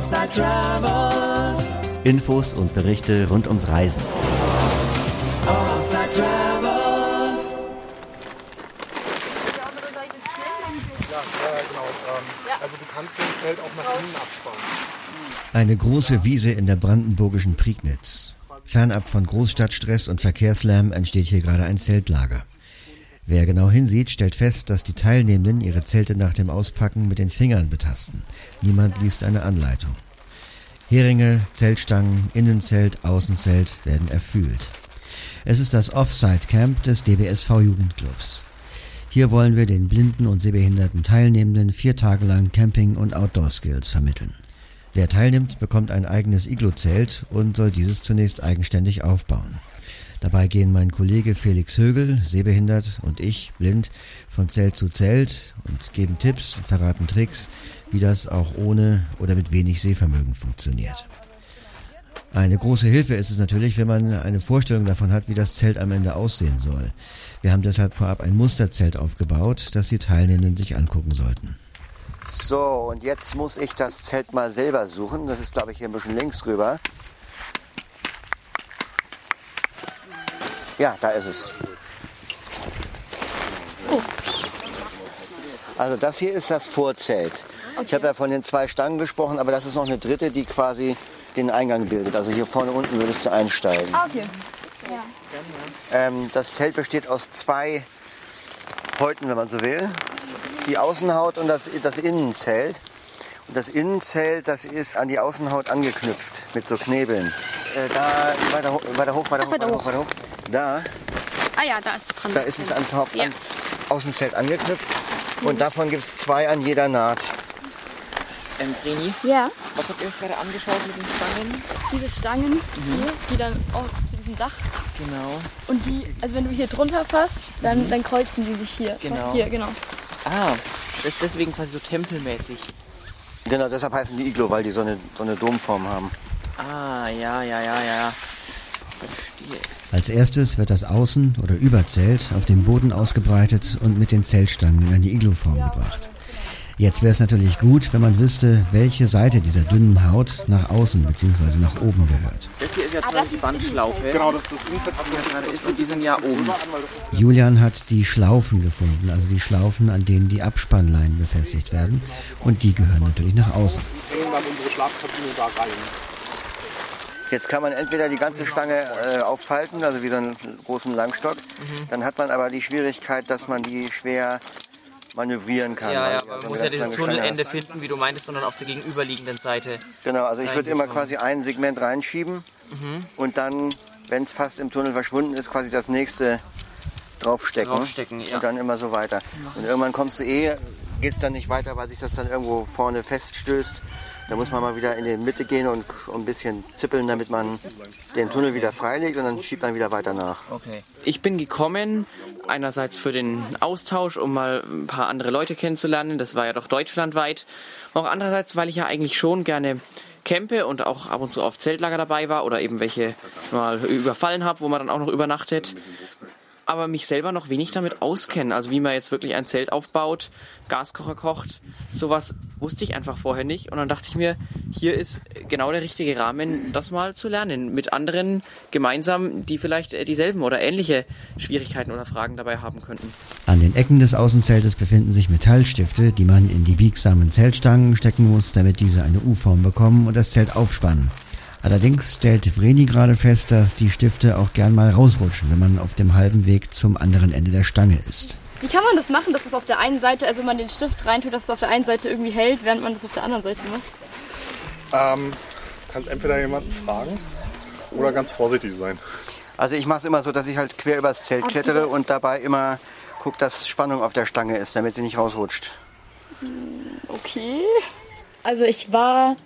Offside Travels. Infos und Berichte rund ums Reisen. Offside Travels. Ja, genau. Ähm, also du kannst so ein Zelt auch nach innen abspannen. Eine große Wiese in der brandenburgischen Prignitz. Fernab von Großstadtstress und Verkehrslärm entsteht hier gerade ein Zeltlager. Wer genau hinsieht, stellt fest, dass die Teilnehmenden ihre Zelte nach dem Auspacken mit den Fingern betasten. Niemand liest eine Anleitung. Heringe, Zeltstangen, Innenzelt, Außenzelt werden erfüllt. Es ist das Offside Camp des DBSV Jugendclubs. Hier wollen wir den blinden und sehbehinderten Teilnehmenden vier Tage lang Camping und Outdoor Skills vermitteln. Wer teilnimmt, bekommt ein eigenes Iglo-Zelt und soll dieses zunächst eigenständig aufbauen. Dabei gehen mein Kollege Felix Högel, sehbehindert, und ich, blind, von Zelt zu Zelt und geben Tipps und verraten Tricks, wie das auch ohne oder mit wenig Sehvermögen funktioniert. Eine große Hilfe ist es natürlich, wenn man eine Vorstellung davon hat, wie das Zelt am Ende aussehen soll. Wir haben deshalb vorab ein Musterzelt aufgebaut, das die Teilnehmenden sich angucken sollten. So, und jetzt muss ich das Zelt mal selber suchen. Das ist, glaube ich, hier ein bisschen links rüber. Ja, da ist es. Also das hier ist das Vorzelt. Ich habe ja von den zwei Stangen gesprochen, aber das ist noch eine dritte, die quasi den Eingang bildet. Also hier vorne unten würdest du einsteigen. Okay. Ähm, das Zelt besteht aus zwei Häuten, wenn man so will. Die Außenhaut und das, das Innenzelt. Und das Innenzelt, das ist an die Außenhaut angeknüpft mit so Knebeln. Äh, da weiter, weiter hoch, weiter hoch, weiter hoch, weiter hoch. Da, Ah ja, da ist es dran. da ist es ans, Haupt, Ja. ans Außenzelt angeknüpft. Und davon gibt es zwei an jeder Naht. Ähm, Vreni, Ja, was habt ihr euch gerade angeschaut mit den Stangen? diese Stangen hier, die dann auch zu diesem Dach. Genau. Und die, also wenn du hier drunter fasst, dann, dann kreuzen die sich hier. Genau. Hier, genau. Ah, das ist deswegen quasi so tempelmäßig. Genau, deshalb heißen die Iglo, weil die so eine, so eine Domform haben. Ah, ja, ja, ja, ja. Verstehe. Als erstes wird das Außen- oder Überzelt auf dem Boden ausgebreitet und mit den Zeltstangen in eine Iglo-Form gebracht. Jetzt wäre es natürlich gut, wenn man wüsste, welche Seite dieser dünnen Haut nach außen bzw. nach oben gehört. Das hier ist ja zwar die Wandschlaufe. Genau, das ist das Innenzelt. die da gerade ist und die sind ja oben. Julian hat die Schlaufen gefunden, also die Schlaufen, an denen die Abspannleinen befestigt werden. Und die gehören natürlich nach außen. Hängen dann unsere Schlafkabine da rein. Jetzt kann man entweder die ganze Stange äh, auffalten, also wie so einen großen Langstock. Mhm. Dann hat man aber die Schwierigkeit, dass man die schwer manövrieren kann. Ja, ja, du man so eine muss ja dieses Tunnelende hast. finden, wie du meintest, sondern auf der gegenüberliegenden Seite. Genau, also ich würde immer quasi ein Segment reinschieben Mhm. und dann, wenn es fast im Tunnel verschwunden ist, quasi das nächste draufstecken. Draufstecken, ja. Und dann immer so weiter. Und irgendwann kommst du eh, geht's dann nicht weiter, weil sich das dann irgendwo vorne feststößt. Da muss man mal wieder in die Mitte gehen und ein bisschen zippeln, damit man den Tunnel wieder freilegt und dann schiebt man wieder weiter nach. Okay. Ich bin gekommen, einerseits für den Austausch, um mal ein paar andere Leute kennenzulernen. Das war ja doch deutschlandweit. Auch andererseits, weil ich ja eigentlich schon gerne campe und auch ab und zu auf Zeltlager dabei war oder eben welche mal überfallen habe, wo man dann auch noch übernachtet. Aber mich selber noch wenig damit auskennen. Also wie man jetzt wirklich ein Zelt aufbaut, Gaskocher kocht, sowas wusste ich einfach vorher nicht. Und dann dachte ich mir, hier ist genau der richtige Rahmen, das mal zu lernen. Mit anderen gemeinsam, die vielleicht äh, dieselben oder ähnliche Schwierigkeiten oder Fragen dabei haben könnten. An den Ecken des Außenzeltes befinden sich Metallstifte, die man in die biegsamen Zeltstangen stecken muss, damit diese eine U-Form bekommen und das Zelt aufspannen. Allerdings stellt Vreni gerade fest, dass die Stifte auch gern mal rausrutschen, wenn man auf dem halben Weg zum anderen Ende der Stange ist. Wie kann man das machen, dass es auf der einen Seite, also wenn man den Stift reintut, dass es auf der einen Seite irgendwie hält, während man das auf der anderen Seite macht? Ähm, kannst entweder jemanden fragen oder ganz vorsichtig sein. Also ich mache es immer so, dass ich halt quer übers Zelt Ach, klettere und dabei immer gucke, dass Spannung auf der Stange ist, damit sie nicht rausrutscht. Okay. Also ich war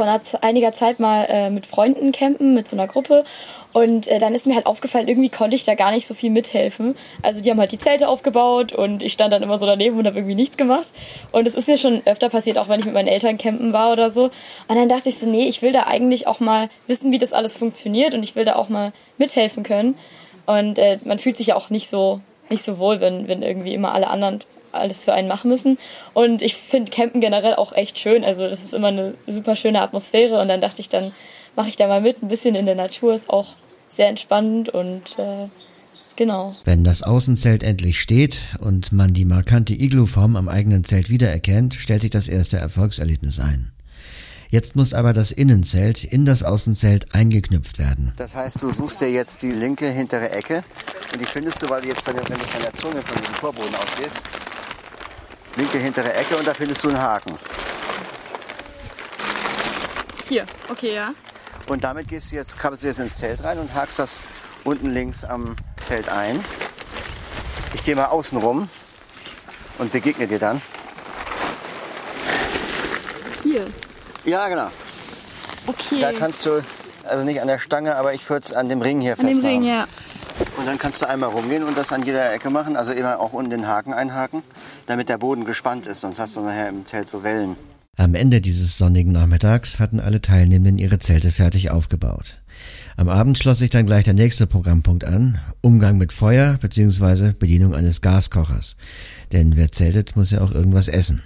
vor einiger Zeit mal äh, mit Freunden campen, mit so einer Gruppe. Und äh, dann ist mir halt aufgefallen, irgendwie konnte ich da gar nicht so viel mithelfen. Also die haben halt die Zelte aufgebaut und ich stand dann immer so daneben und habe irgendwie nichts gemacht. Und es ist mir schon öfter passiert, auch wenn ich mit meinen Eltern campen war oder so. Und dann dachte ich so, nee, ich will da eigentlich auch mal wissen, wie das alles funktioniert und ich will da auch mal mithelfen können. Und äh, man fühlt sich ja auch nicht so, nicht so wohl, wenn, wenn irgendwie immer alle anderen alles für einen machen müssen. Und ich finde Campen generell auch echt schön. Also das ist immer eine super schöne Atmosphäre. Und dann dachte ich, dann mache ich da mal mit. Ein bisschen in der Natur ist auch sehr entspannend und äh, genau. Wenn das Außenzelt endlich steht und man die markante Iglu-Form am eigenen Zelt wiedererkennt, stellt sich das erste Erfolgserlebnis ein. Jetzt muss aber das Innenzelt in das Außenzelt eingeknüpft werden. Das heißt, du suchst dir jetzt die linke hintere Ecke und die findest du, weil du jetzt von der, wenn du von der Zunge von diesem Vorboden ausgehst, linke hintere Ecke und da findest du einen Haken. Hier, okay, ja. Und damit gehst du jetzt, krabbelst du jetzt ins Zelt rein und hakst das unten links am Zelt ein. Ich gehe mal außen rum und begegne dir dann. Hier. Ja, genau. Okay. Da kannst du, also nicht an der Stange, aber ich würde es an dem Ring hier An dem festmachen. Ring, ja. Und dann kannst du einmal rumgehen und das an jeder Ecke machen, also immer auch unten den Haken einhaken, damit der Boden gespannt ist, sonst hast du nachher im Zelt so Wellen. Am Ende dieses sonnigen Nachmittags hatten alle Teilnehmenden ihre Zelte fertig aufgebaut. Am Abend schloss sich dann gleich der nächste Programmpunkt an, Umgang mit Feuer bzw. Bedienung eines Gaskochers. Denn wer zeltet, muss ja auch irgendwas essen.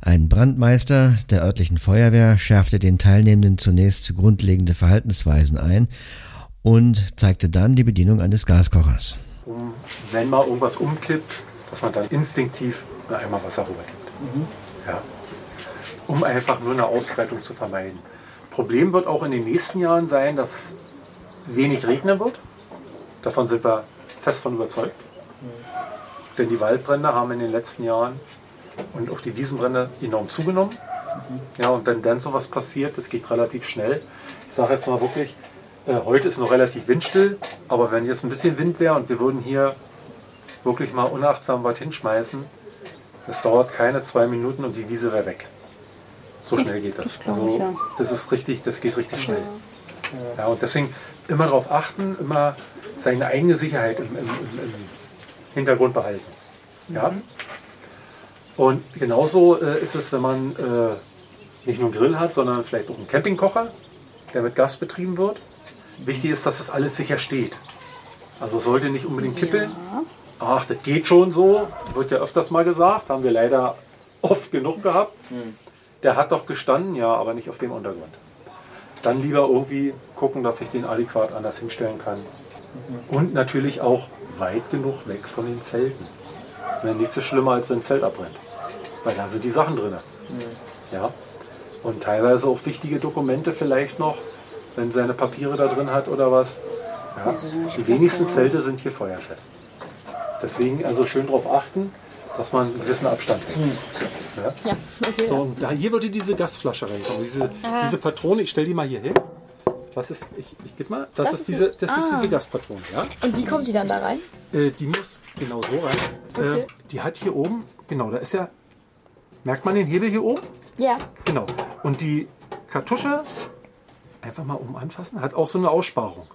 Ein Brandmeister der örtlichen Feuerwehr schärfte den Teilnehmenden zunächst grundlegende Verhaltensweisen ein und zeigte dann die Bedienung eines Gaskochers. um, wenn mal irgendwas umkippt, dass man dann instinktiv Eimer Wasser rübergibt. Ja. Um einfach nur eine Ausbreitung zu vermeiden. Problem wird auch in den nächsten Jahren sein, dass es wenig regnen wird. Davon sind wir fest von überzeugt. Denn die Waldbrände haben in den letzten Jahren und auch die Wiesenbrände enorm zugenommen. Ja, und wenn dann sowas passiert, das geht relativ schnell. Ich sage jetzt mal wirklich, äh, heute ist noch relativ windstill, aber wenn jetzt ein bisschen Wind wäre und wir würden hier wirklich mal unachtsam was hinschmeißen, das dauert keine zwei Minuten und die Wiese wäre weg. So schnell geht das. Also das ist richtig, das geht richtig schnell. Ja, und deswegen immer darauf achten, immer seine eigene Sicherheit im, im, im, im Hintergrund behalten. Ja? Und genauso äh, ist es, wenn man äh, nicht nur einen Grill hat, sondern vielleicht auch einen Campingkocher, der mit Gas betrieben wird. Wichtig ist, dass das alles sicher steht. Also sollte nicht unbedingt kippeln. Ach, das geht schon so, wird ja öfters mal gesagt, haben wir leider oft genug gehabt. Der hat doch gestanden, ja, aber nicht auf dem Untergrund. Dann lieber irgendwie gucken, dass ich den adäquat anders hinstellen kann. Und natürlich auch weit genug weg von den Zelten. Wenn nichts ist schlimmer, als wenn ein Zelt abbrennt. Weil da sind die Sachen drin. Ja. Und teilweise auch wichtige Dokumente vielleicht noch, wenn seine Papiere da drin hat oder was. Ja. Die wenigsten Zelte sind hier feuerfest. Deswegen also schön darauf achten, dass man einen gewissen Abstand hält. Ja? Ja, okay. So, und da, hier würde diese Gasflasche reinkommen. Diese, diese Patrone, ich stelle die mal hier hin. Was ist, ich, ich gebe mal, das, Das ist ist diese, das ist ah. diese Gaspatrone, ja? Und wie kommt die dann da rein? Äh, die muss genau so rein. Okay. Äh, die hat hier oben, genau, da ist ja, merkt man den Hebel hier oben? Ja. Genau. Und die Kartusche, einfach mal oben anfassen, hat auch so eine Aussparung.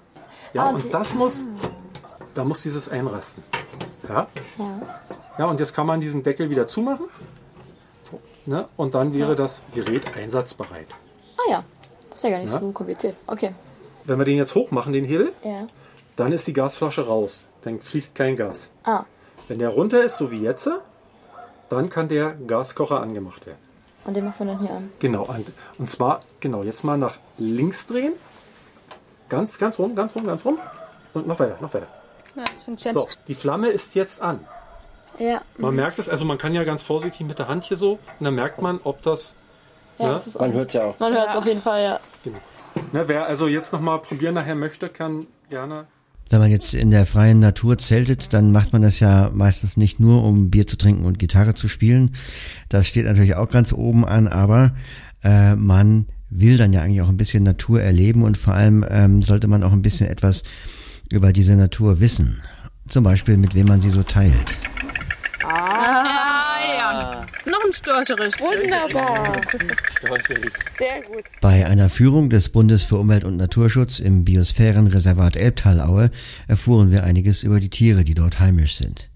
Ja, Ah, und das muss, da muss dieses einrasten. Ja? Ja. Ja, und jetzt kann man diesen Deckel wieder zumachen. Ne? Und dann wäre das Gerät einsatzbereit. Ah ja. Ist ja gar nicht Ja. so kompliziert. Okay. Wenn wir den jetzt hochmachen, den Hebel, Ja. dann ist die Gasflasche raus. Dann fließt kein Gas. Ah. Wenn der runter ist, so wie jetzt, dann kann der Gaskocher angemacht werden. Und den macht man dann hier an. Genau. Und, zwar, genau, jetzt mal nach links drehen. Ganz, ganz rum, ganz rum, ganz rum. Und noch weiter, noch weiter. Ja, das funktioniert. So, die Flamme ist jetzt an. Ja. Man merkt es, also man kann ja ganz vorsichtig mit der Hand hier so, und dann merkt man, ob das, Ja, Ja, ist Man auch. hört ja auch. Man hört auf jeden Fall, ja. ne, wer also jetzt nochmal probieren nachher möchte, kann gerne. Wenn man jetzt in der freien Natur zeltet, dann macht man das ja meistens nicht nur, um Bier zu trinken und Gitarre zu spielen. Das steht natürlich auch ganz oben an, aber äh, man will dann ja eigentlich auch ein bisschen Natur erleben und vor allem ähm, sollte man auch ein bisschen etwas über diese Natur wissen. Zum Beispiel, mit wem man sie so teilt. Noch ein Storcherisch. Wunderbar. Sehr gut. Bei einer Führung des Bundes für Umwelt und Naturschutz im Biosphärenreservat Elbtalaue erfuhren wir einiges über die Tiere, die dort heimisch sind.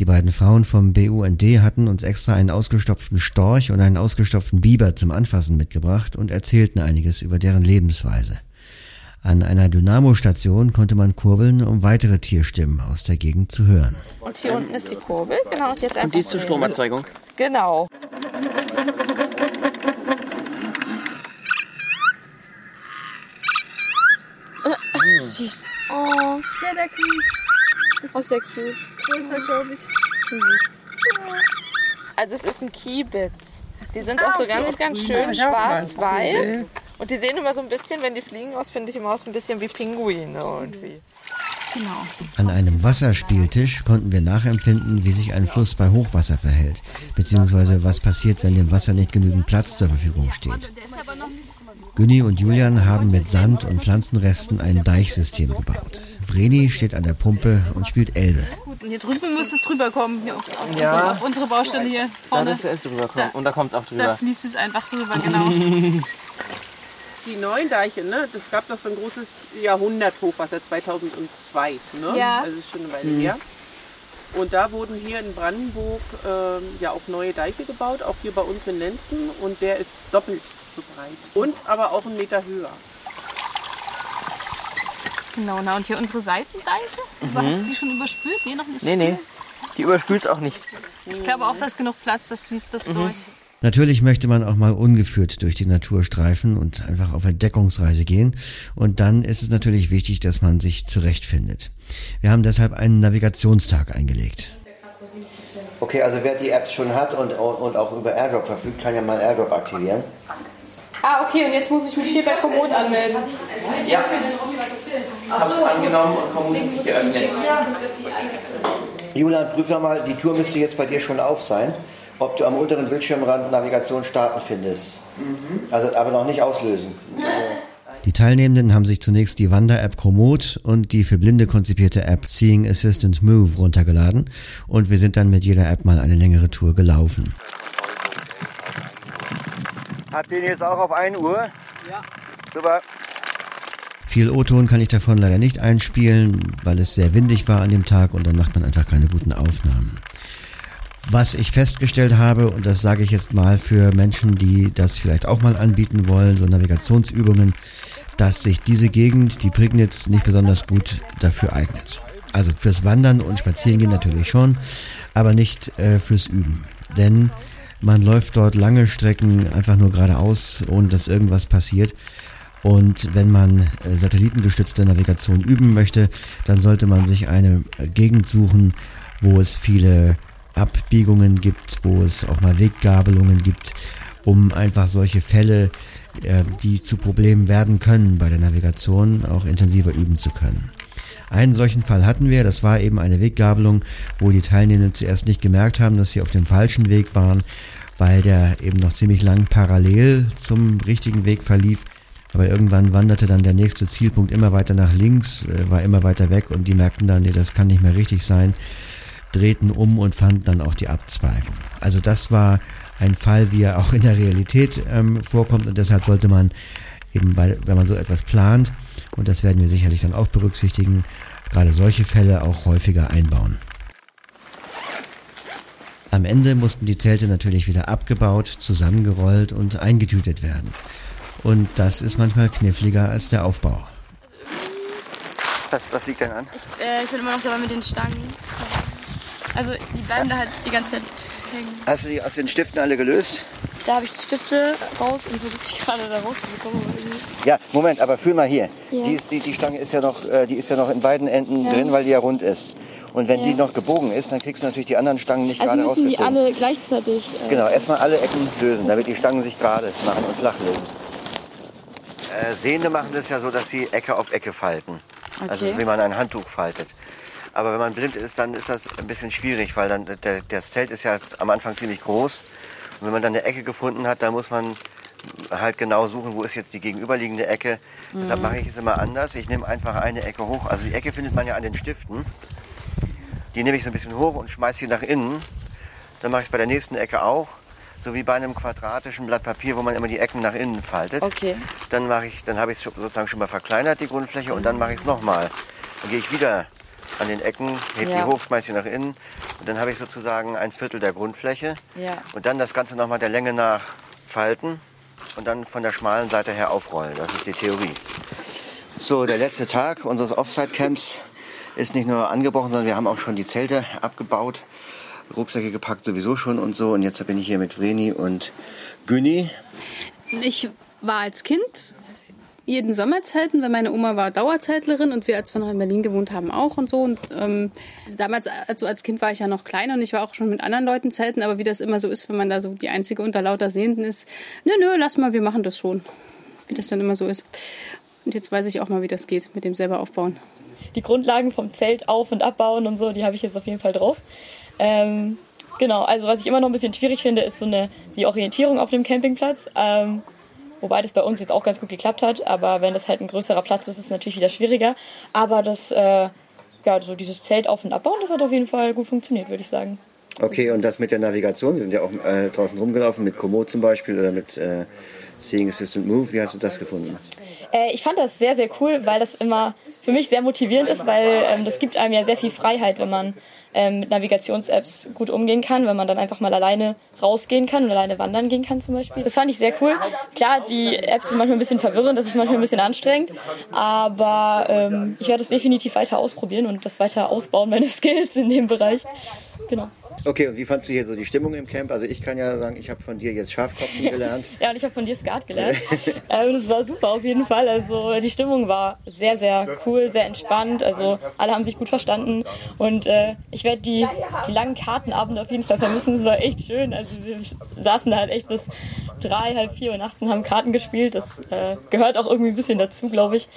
Die beiden Frauen vom BUND hatten uns extra einen ausgestopften Storch und einen ausgestopften Biber zum Anfassen mitgebracht und erzählten einiges über deren Lebensweise. An einer Dynamostation konnte man kurbeln, um weitere Tierstimmen aus der Gegend zu hören. Und hier unten ist die Kurbel. Genau, und jetzt einfach. Und die ist zur Stromerzeugung. Genau. Süß. Oh, Ja, der Kühl. oh, sehr cute. Größer, glaube ich. Also es ist ein Kiebitz. Die sind auch so ganz, ganz schön schwarz-weiß. Und die sehen immer so ein bisschen, wenn die fliegen aus, finde ich immer aus ein bisschen wie Pinguine irgendwie. An einem Wasserspieltisch konnten wir nachempfinden, wie sich ein Fluss bei Hochwasser verhält, beziehungsweise was passiert, wenn dem Wasser nicht genügend Platz zur Verfügung steht. Günni und Julian haben mit Sand und Pflanzenresten ein Deichsystem gebaut. Vreni steht an der Pumpe und spielt Elbe. Gut, und hier drüben müsste es drüber kommen. Hier auf, auf, Ja. unsere, auf unsere Baustelle hier vorne. dürfte es drüber kommen. Und da kommt es auch Da drüber. fließt es einfach drüber, genau. Die neuen Deiche, ne? Das gab doch so ein großes Jahrhundert-Hochwasser 2002, ne? Ja. Also ist schon eine Weile her. Und da wurden hier in Brandenburg ähm, ja auch neue Deiche gebaut, auch hier bei uns in Lenzen. Und der ist doppelt so breit. Und aber auch einen Meter höher. genau, na und hier unsere Seitendeiche. Mhm. Hast du die schon überspült? Nee, noch nicht. Nee, nee. Die überspült es auch nicht. Ich glaube auch, da ist genug Platz, das fließt das durch. Natürlich möchte man auch mal ungeführt durch die Natur streifen und einfach auf Entdeckungsreise gehen. Und dann ist es natürlich wichtig, dass man sich zurechtfindet. Wir haben deshalb einen Navigationstag eingelegt. Okay, also wer die Apps schon hat und, und auch über AirDrop verfügt, kann ja mal AirDrop aktivieren. Ah, okay, und jetzt muss ich mich hier bei Komoot anmelden. Ja. Hab's angenommen und Community geöffnet. Julian, prüf doch mal, die Tour müsste jetzt bei dir schon auf sein, ob du am unteren Bildschirmrand Navigation starten findest. Also aber noch nicht auslösen. Die Teilnehmenden haben sich zunächst die Wander-App Komoot und die für Blinde konzipierte App Seeing Assistant Move runtergeladen und wir sind dann mit jeder App mal eine längere Tour gelaufen. Habt ihr den jetzt auch auf 1 Uhr? Ja. Super. Viel O-Ton kann ich davon leider nicht einspielen, weil es sehr windig war an dem Tag und dann macht man einfach keine guten Aufnahmen. Was ich festgestellt habe, und das sage ich jetzt mal für Menschen, die das vielleicht auch mal anbieten wollen, so Navigationsübungen, dass sich diese Gegend, die Prignitz, nicht besonders gut dafür eignet. Also fürs Wandern und Spazierengehen natürlich schon, aber nicht äh, fürs Üben. Denn man läuft dort lange Strecken einfach nur geradeaus, ohne dass irgendwas passiert. Und wenn man äh, satellitengestützte Navigation üben möchte, dann sollte man sich eine äh, Gegend suchen, wo es viele Abbiegungen gibt, wo es auch mal Weggabelungen gibt, um einfach solche Fälle, äh, die zu Problemen werden können bei der Navigation, auch intensiver üben zu können. Einen solchen Fall hatten wir, das war eben eine Weggabelung, wo die Teilnehmenden zuerst nicht gemerkt haben, dass sie auf dem falschen Weg waren, weil der eben noch ziemlich lang parallel zum richtigen Weg verlief. Aber irgendwann wanderte dann der nächste Zielpunkt immer weiter nach links, äh, war immer weiter weg und die merkten dann, nee, das kann nicht mehr richtig sein, drehten um und fanden dann auch die Abzweigung. Also das war ein Fall, wie er auch in der Realität ähm, vorkommt und deshalb sollte man eben, bei, wenn man so etwas plant, und das werden wir sicherlich dann auch berücksichtigen, gerade solche Fälle auch häufiger einbauen. Am Ende mussten die Zelte natürlich wieder abgebaut, zusammengerollt und eingetütet werden. Und das ist manchmal kniffliger als der Aufbau. Was, was liegt denn an? Ich, äh, ich bin immer noch dabei mit den Stangen. Also die bleiben da halt die ganze Zeit hängen. Hast du die aus den Stiften alle gelöst? Da habe ich die Stifte raus und versuche die gerade da rauszubekommen. Ja, Moment, aber fühl mal hier. Ja. Die, ist, die, die Stange ist ja, noch, äh, die ist ja noch in beiden Enden Ja. drin, weil die ja rund ist. Und wenn Ja. die noch gebogen ist, dann kriegst du natürlich die anderen Stangen nicht Also gerade müssen die alle gleichzeitig. Äh, Genau, erstmal alle Ecken lösen, damit die Stangen sich gerade machen und flach legen. Äh, Sehende machen das ja so, dass sie Ecke auf Ecke falten. Also Okay. wie man ein Handtuch faltet. Aber wenn man blind ist, dann ist das ein bisschen schwierig, weil dann der, das Zelt ist ja am Anfang ziemlich groß. Und wenn man dann eine Ecke gefunden hat, dann muss man halt genau suchen, wo ist jetzt die gegenüberliegende Ecke. Deshalb mache ich es immer anders. Ich nehme einfach eine Ecke hoch. Also die Ecke findet man ja an den Stiften. Die nehme ich so ein bisschen hoch und schmeiße sie nach innen. Dann mache ich es bei der nächsten Ecke auch. So wie bei einem quadratischen Blatt Papier, wo man immer die Ecken nach innen faltet. Okay. Dann mache ich, dann habe ich es sozusagen schon mal verkleinert, die Grundfläche, und dann mache ich es nochmal. Dann gehe ich wieder an den Ecken, hebe Ja. die hoch, schmeiße sie nach innen und dann habe ich sozusagen ein Viertel der Grundfläche. Ja. Und dann das Ganze nochmal der Länge nach falten und dann von der schmalen Seite her aufrollen. Das ist die Theorie. So, der letzte Tag unseres Offside-Camps ist nicht nur angebrochen, sondern wir haben auch schon die Zelte abgebaut, Rucksäcke gepackt sowieso schon und so. Und jetzt bin ich hier mit Vreni und Günni. Ich war als Kind jeden Sommer zelten, weil meine Oma war Dauerzeltlerin und wir, als wir noch in Berlin gewohnt haben, auch und so. Und ähm, damals, also als Kind war ich ja noch klein und ich war auch schon mit anderen Leuten zelten, aber wie das immer so ist, wenn man da so die einzige unter lauter Sehenden ist, nö, nö, lass mal, wir machen das schon. Wie das dann immer so ist. Und jetzt weiß ich auch mal, wie das geht mit dem selber aufbauen. Die Grundlagen vom Zelt auf- und abbauen und so, die habe ich jetzt auf jeden Fall drauf. Ähm, genau, also was ich immer noch ein bisschen schwierig finde, ist so eine die Orientierung auf dem Campingplatz. Ähm, wobei das bei uns jetzt auch ganz gut geklappt hat, aber wenn das halt ein größerer Platz ist, ist es natürlich wieder schwieriger. Aber das, äh, ja, so dieses Zelt auf- und abbauen, das hat auf jeden Fall gut funktioniert, würde ich sagen. Okay, und das mit der Navigation, wir sind ja auch äh, draußen rumgelaufen, mit Komoot zum Beispiel oder mit äh, Seeing Assistant Move. Wie hast du das gefunden? Äh, ich fand das sehr, sehr cool, weil das immer für mich sehr motivierend ist, weil ähm, das gibt einem ja sehr viel Freiheit, wenn man ähm, mit Navigations-Apps gut umgehen kann, wenn man dann einfach mal alleine rausgehen kann und alleine wandern gehen kann zum Beispiel. Das fand ich sehr cool. Klar, die Apps sind manchmal ein bisschen verwirrend, das ist manchmal ein bisschen anstrengend, aber ähm, ich werde es definitiv weiter ausprobieren und das weiter ausbauen, meine Skills in dem Bereich. Genau. Okay, und wie fandst du hier so die Stimmung im Camp? Also ich kann ja sagen, ich habe von dir jetzt Schafkopfen gelernt. Ja, und ich habe von dir Skat gelernt. ähm, das war super auf jeden Fall. Also die Stimmung war sehr, sehr cool, sehr entspannt. Also alle haben sich gut verstanden. Und äh, ich werde die, die langen Kartenabende auf jeden Fall vermissen. Es war echt schön. Also wir saßen da halt echt bis drei, halb vier Uhr nachts und haben Karten gespielt. Das äh, gehört auch irgendwie ein bisschen dazu, glaube ich.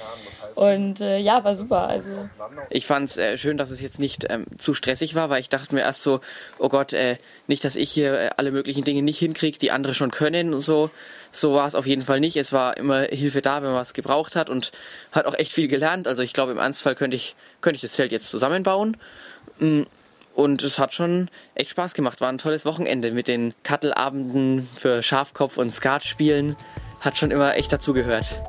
Und äh, ja, war super. Also Ich fand es äh, schön, dass es jetzt nicht ähm, zu stressig war, weil ich dachte mir erst so, oh Gott, äh, nicht, dass ich hier äh, alle möglichen Dinge nicht hinkriege, die andere schon können und so. So war es auf jeden Fall nicht. Es war immer Hilfe da, wenn man was gebraucht hat und hat auch echt viel gelernt. Also ich glaube, im Ernstfall könnte ich, könnte ich das Zelt jetzt zusammenbauen. Mm, Und es hat schon echt Spaß gemacht. War ein tolles Wochenende mit den Kattelabenden für Schafkopf und Skatspielen. Hat schon immer echt dazugehört.